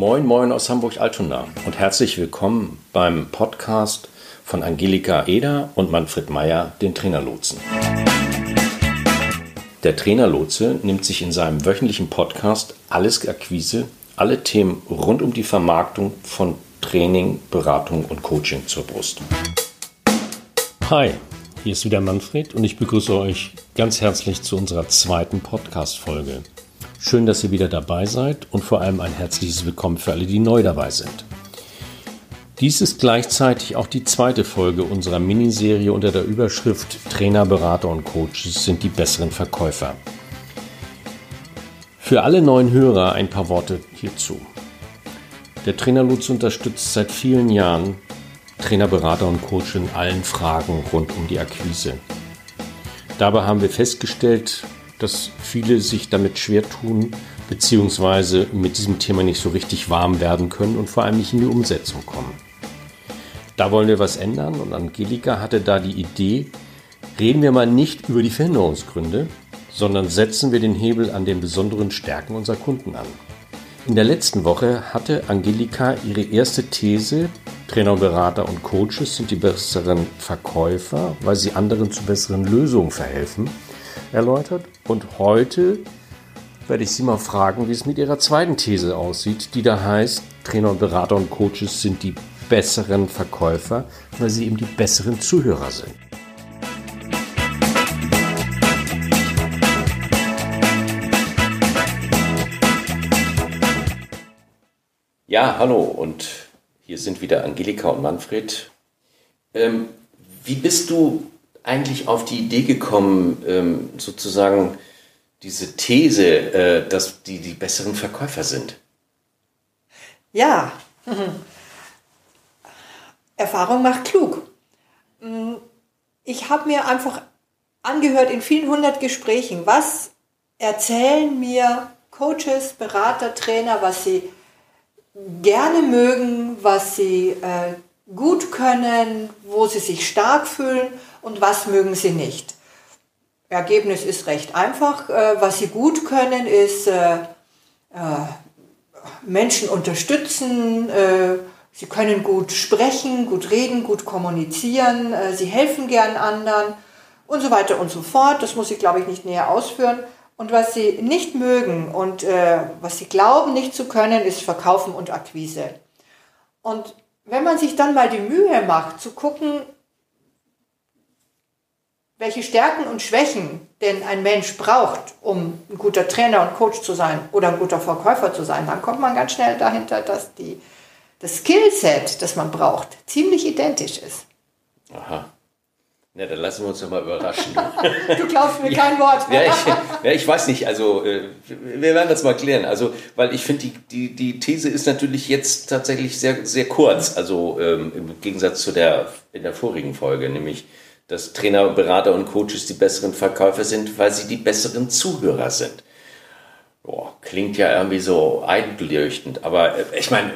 Moin, moin aus Hamburg-Altona und herzlich willkommen beim Podcast von Angelika Eder und Manfred Meyer, den Trainerlotsen. Der Trainerlotse nimmt sich in seinem wöchentlichen Podcast alles Akquise, alle Themen rund um die Vermarktung von Training, Beratung und Coaching zur Brust. Hi, hier ist wieder Manfred und ich begrüße euch ganz herzlich zu unserer zweiten Podcast-Folge. Schön, dass ihr wieder dabei seid und vor allem ein herzliches Willkommen für alle, die neu dabei sind. Dies ist gleichzeitig auch die zweite Folge unserer Miniserie unter der Überschrift Trainer, Berater und Coaches sind die besseren Verkäufer. Für alle neuen Hörer ein paar Worte hierzu. Der Trainerlotz unterstützt seit vielen Jahren Trainer, Berater und Coach in allen Fragen rund um die Akquise. Dabei haben wir festgestellt, dass viele sich damit schwer tun, beziehungsweise mit diesem Thema nicht so richtig warm werden können und vor allem nicht in die Umsetzung kommen. Da wollen wir was ändern und Angelika hatte da die Idee, reden wir mal nicht über die Verhinderungsgründe, sondern setzen wir den Hebel an den besonderen Stärken unserer Kunden an. In der letzten Woche hatte Angelika ihre erste These, Trainer, Berater und Coaches sind die besseren Verkäufer, weil sie anderen zu besseren Lösungen verhelfen, erläutert. Und heute werde ich Sie mal fragen, wie es mit Ihrer zweiten These aussieht, die da heißt, Trainer, Berater und Coaches sind die besseren Verkäufer, weil sie eben die besseren Zuhörer sind. Ja, hallo und hier sind wieder Angelika und Manfred. Ähm, wie bist du eigentlich auf die Idee gekommen, ähm, sozusagen diese These, äh, dass die die besseren Verkäufer sind? Ja, Erfahrung macht klug. Mm, ich habe mir einfach angehört in vielen hundert Gesprächen, was erzählen mir Coaches, Berater, Trainer, was sie gerne mögen, was sie äh, gut können, wo sie sich stark fühlen und was mögen sie nicht. Ergebnis ist recht einfach. Äh, was sie gut können, ist äh, äh, Menschen unterstützen. Sie können gut sprechen, gut reden, gut kommunizieren. Sie helfen gern anderen und so weiter und so fort. Das muss ich, glaube ich, nicht näher ausführen. Und was sie nicht mögen und was sie glauben nicht zu können, ist Verkaufen und Akquise. Und wenn man sich dann mal die Mühe macht, zu gucken, welche Stärken und Schwächen denn ein Mensch braucht, um ein guter Trainer und Coach zu sein oder ein guter Verkäufer zu sein, dann kommt man ganz schnell dahinter, dass die, das Skillset, das man braucht, ziemlich identisch ist. Aha. Na, dann lassen wir uns doch mal überraschen. du glaubst mir kein Wort. ja, ich, ja, ich weiß nicht. Also, äh, wir werden das mal klären. Also, weil ich finde, die, die, die These ist natürlich jetzt tatsächlich sehr, sehr kurz. Also, ähm, im Gegensatz zu der, in der vorigen Folge, nämlich, dass Trainer, Berater und Coaches die besseren Verkäufer sind, weil sie die besseren Zuhörer sind. Boah, klingt ja irgendwie so einleuchtend, aber äh, ich meine,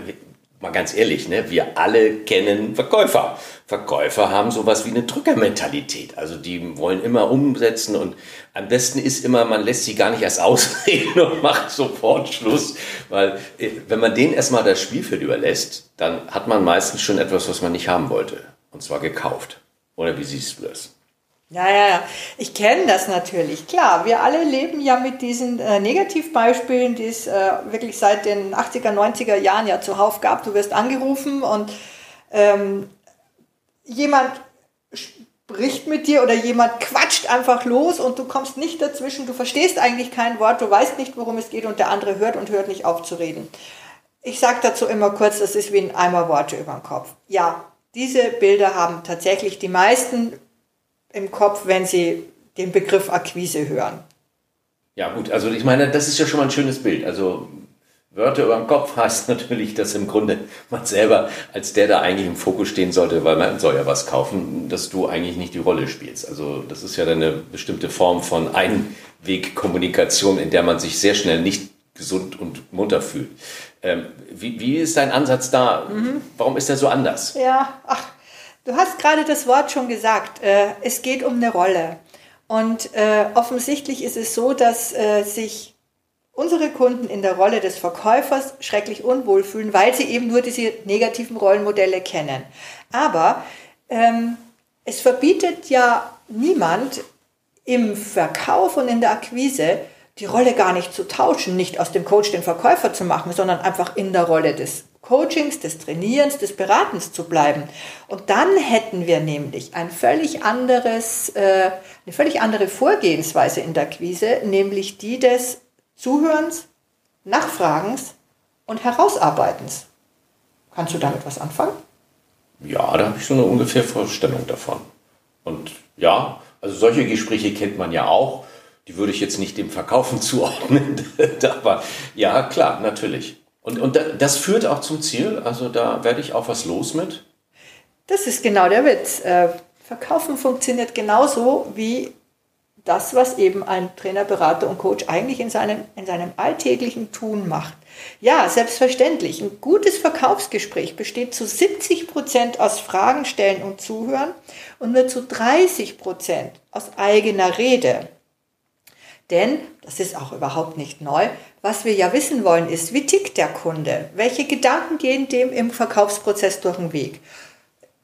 mal ganz ehrlich, ne, wir alle kennen Verkäufer. Verkäufer haben sowas wie eine Drückermentalität. Also die wollen immer umsetzen und am besten ist immer, man lässt sie gar nicht erst ausreden und macht sofort Schluss. Weil äh, wenn man denen erstmal das Spielfeld überlässt, dann hat man meistens schon etwas, was man nicht haben wollte. Und zwar gekauft. Oder wie siehst du das? Ja, ja, ja. Ich kenne das natürlich. Klar, wir alle leben ja mit diesen äh, Negativbeispielen, die es äh, wirklich seit den 80er, 90er Jahren ja zuhauf gab. Du wirst angerufen und ähm, jemand spricht mit dir oder jemand quatscht einfach los und du kommst nicht dazwischen. Du verstehst eigentlich kein Wort, du weißt nicht, worum es geht und der andere hört und hört nicht auf zu reden. Ich sage dazu immer kurz, das ist wie ein Eimer Worte über den Kopf. Ja, diese Bilder haben tatsächlich die meisten im Kopf, wenn sie den Begriff Akquise hören. Ja gut, also ich meine, das ist ja schon mal ein schönes Bild. Also Wörter über den Kopf heißt natürlich, dass im Grunde man selber als der da eigentlich im Fokus stehen sollte, weil man soll ja was kaufen, dass du eigentlich nicht die Rolle spielst. Also das ist ja eine bestimmte Form von Einwegkommunikation, in der man sich sehr schnell nicht gesund und munter fühlt. Ähm, wie, wie ist dein Ansatz da? Mhm. Warum ist er so anders? Ja, ach, du hast gerade das Wort schon gesagt. Äh, es geht um eine Rolle. Und äh, offensichtlich ist es so, dass äh, sich unsere Kunden in der Rolle des Verkäufers schrecklich unwohl fühlen, weil sie eben nur diese negativen Rollenmodelle kennen. Aber ähm, es verbietet ja niemand im Verkauf und in der Akquise die Rolle gar nicht zu tauschen, nicht aus dem Coach den Verkäufer zu machen, sondern einfach in der Rolle des Coachings, des Trainierens, des Beratens zu bleiben. Und dann hätten wir nämlich ein völlig anderes, äh, eine völlig andere Vorgehensweise in der Akquise, nämlich die des Zuhörens, Nachfragens und Herausarbeitens. Kannst du damit was anfangen? Ja, da habe ich so eine ungefähr Vorstellung davon. Und ja, also solche Gespräche kennt man ja auch. Die würde ich jetzt nicht dem Verkaufen zuordnen. Aber ja, klar, natürlich. Und, und das führt auch zum Ziel. Also da werde ich auch was los mit. Das ist genau der Witz. Äh, Verkaufen funktioniert genauso wie das, was eben ein Trainer, Berater und Coach eigentlich in seinem, in seinem alltäglichen Tun macht. Ja, selbstverständlich. Ein gutes Verkaufsgespräch besteht zu 70 Prozent aus Fragen stellen und zuhören und nur zu 30 Prozent aus eigener Rede. Denn, das ist auch überhaupt nicht neu, was wir ja wissen wollen ist, wie tickt der Kunde? Welche Gedanken gehen dem im Verkaufsprozess durch den Weg,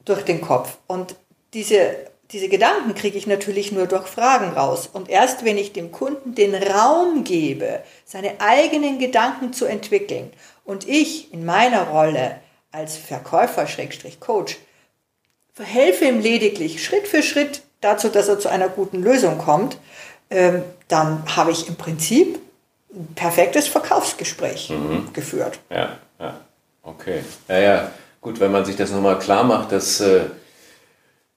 durch den Kopf? Und diese diese Gedanken kriege ich natürlich nur durch Fragen raus. Und erst wenn ich dem Kunden den Raum gebe, seine eigenen Gedanken zu entwickeln und ich in meiner Rolle als Verkäufer-Coach verhelfe ihm lediglich Schritt für Schritt dazu, dass er zu einer guten Lösung kommt, dann habe ich im Prinzip ein perfektes Verkaufsgespräch mhm. geführt. Ja, ja, okay. Ja, ja, gut, wenn man sich das nochmal klar macht, dass äh,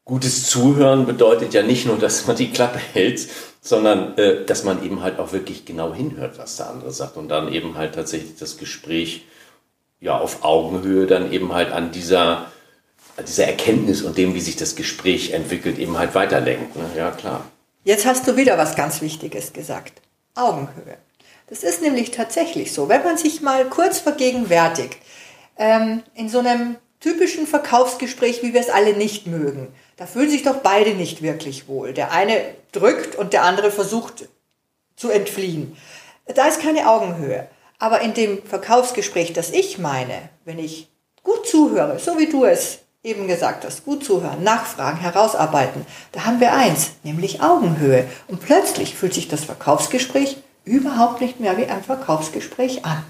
gutes Zuhören bedeutet ja nicht nur, dass man die Klappe hält, sondern äh, dass man eben halt auch wirklich genau hinhört, was der andere sagt und dann eben halt tatsächlich das Gespräch ja auf Augenhöhe dann eben halt an dieser an dieser Erkenntnis und dem, wie sich das Gespräch entwickelt, eben halt weiterlenkt. Ne? Ja, klar. Jetzt hast du wieder was ganz Wichtiges gesagt. Augenhöhe. Das ist nämlich tatsächlich so. Wenn man sich mal kurz vergegenwärtigt, ähm, in so einem typischen Verkaufsgespräch, wie wir es alle nicht mögen, da fühlen sich doch beide nicht wirklich wohl. Der eine drückt und der andere versucht zu entfliehen. Da ist keine Augenhöhe. Aber in dem Verkaufsgespräch, das ich meine, wenn ich gut zuhöre, so wie du es eben gesagt hast, gut zuhören, nachfragen, herausarbeiten, da haben wir eins, nämlich Augenhöhe. Und plötzlich fühlt sich das Verkaufsgespräch überhaupt nicht mehr wie ein Verkaufsgespräch an.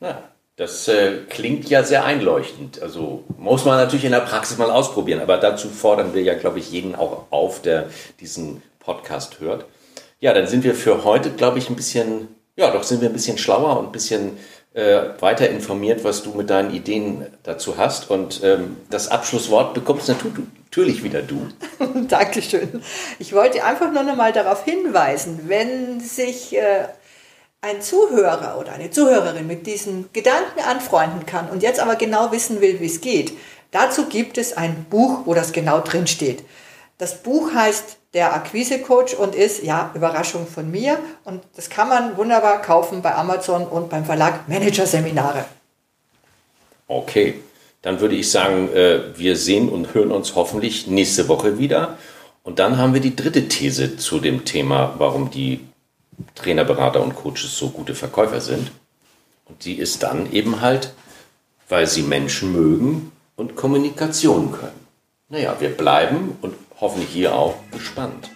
Ja, das äh, klingt ja sehr einleuchtend. Also muss man natürlich in der Praxis mal ausprobieren. Aber dazu fordern wir ja, glaube ich, jeden auch auf, der diesen Podcast hört. Ja, dann sind wir für heute, glaube ich, ein bisschen, ja, doch sind wir ein bisschen schlauer und ein bisschen äh, weiter informiert, was du mit deinen Ideen dazu hast. Und ähm, das Abschlusswort bekommst natürlich wieder du. Dankeschön. Ich wollte einfach nur noch mal darauf hinweisen, wenn sich äh, ein Zuhörer oder eine Zuhörerin mit diesen Gedanken anfreunden kann und jetzt aber genau wissen will, wie es geht, dazu gibt es ein Buch, wo das genau drin steht. Das Buch heißt Der Akquise Coach und ist, ja, Überraschung von mir. Und das kann man wunderbar kaufen bei Amazon und beim Verlag Manager Seminare. Okay, dann würde ich sagen, äh, wir sehen und hören uns hoffentlich nächste Woche wieder. Und dann haben wir die dritte These zu dem Thema, warum die Trainer, Berater und Coaches so gute Verkäufer sind. Und die ist dann eben halt, weil sie Menschen mögen und Kommunikation können. Naja, wir bleiben und hoffentlich hier auch gespannt.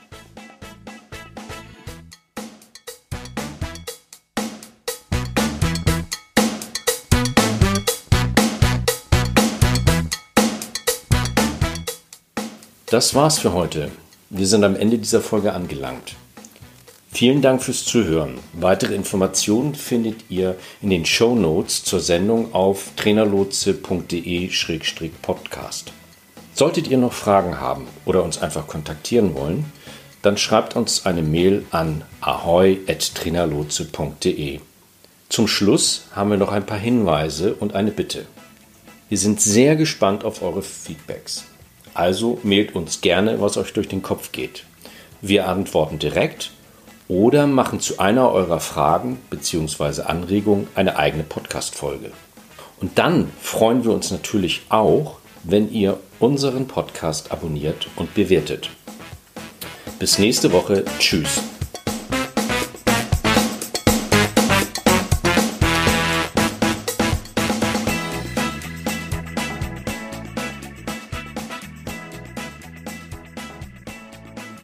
Das war's für heute. Wir sind am Ende dieser Folge angelangt. Vielen Dank fürs Zuhören. Weitere Informationen findet ihr in den Show Notes zur Sendung auf trainerlotse.de-podcast. Solltet ihr noch Fragen haben oder uns einfach kontaktieren wollen, dann schreibt uns eine Mail an ahoi.trainerlotse.de. Zum Schluss haben wir noch ein paar Hinweise und eine Bitte. Wir sind sehr gespannt auf eure Feedbacks. Also mailt uns gerne, was euch durch den Kopf geht. Wir antworten direkt oder machen zu einer eurer Fragen bzw. Anregungen eine eigene Podcast-Folge. Und dann freuen wir uns natürlich auch, wenn ihr unseren Podcast abonniert und bewertet. Bis nächste Woche. Tschüss.